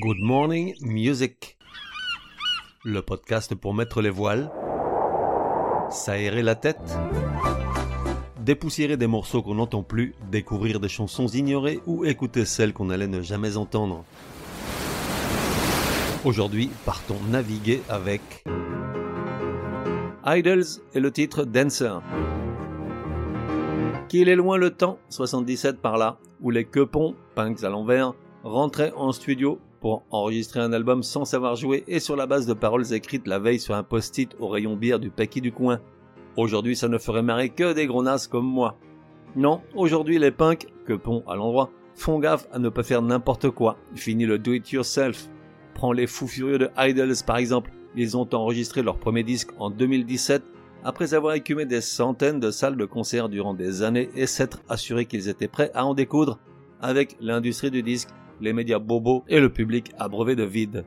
Good Morning Music. Le podcast pour mettre les voiles, s'aérer la tête, dépoussiérer des morceaux qu'on n'entend plus, découvrir des chansons ignorées ou écouter celles qu'on allait ne jamais entendre. Aujourd'hui, partons naviguer avec Idols et le titre Dancer. Qu'il est loin le temps, 77 par là, où les quepons, punks à l'envers, rentraient en studio pour enregistrer un album sans savoir jouer et sur la base de paroles écrites la veille sur un post-it au rayon bière du paquet du coin. Aujourd'hui, ça ne ferait marrer que des gros nasses comme moi. Non, aujourd'hui, les punks, quepons à l'endroit, font gaffe à ne pas faire n'importe quoi. Fini le do-it-yourself. Prends les fous furieux de Idols par exemple. Ils ont enregistré leur premier disque en 2017 après avoir écumé des centaines de salles de concert durant des années et s'être assuré qu'ils étaient prêts à en découdre avec l'industrie du disque, les médias bobos et le public abreuvé de vide.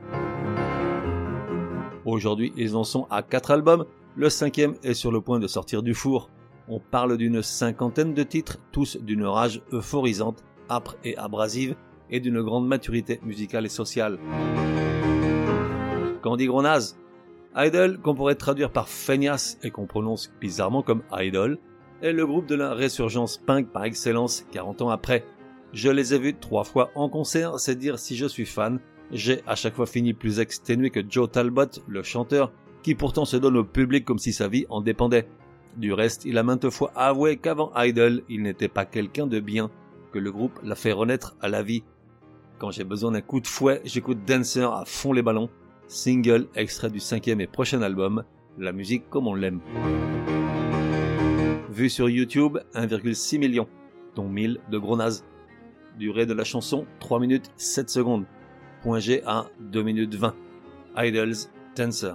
Aujourd'hui, ils en sont à 4 albums, le cinquième est sur le point de sortir du four. On parle d'une cinquantaine de titres, tous d'une rage euphorisante, âpre et abrasive, et d'une grande maturité musicale et sociale. Gros naze, Idol, qu'on pourrait traduire par feignasse et qu'on prononce bizarrement comme Idol, est le groupe de la résurgence punk par excellence 40 ans après. Je les ai vus trois fois en concert, c'est dire si je suis fan. J'ai à chaque fois fini plus exténué que Joe Talbot, le chanteur, qui pourtant se donne au public comme si sa vie en dépendait. Du reste, il a maintes fois avoué qu'avant Idol, il n'était pas quelqu'un de bien, que le groupe l'a fait renaître à la vie. Quand j'ai besoin d'un coup de fouet, j'écoute Dancer à fond les ballons, single extrait du cinquième et prochain album, la musique comme on l'aime. Vu sur YouTube, 1,6 million, dont 1000 de gros nazes. Durée de la chanson, 3 minutes 7 secondes. Point G à 2 minutes 20. Idols, Dancer.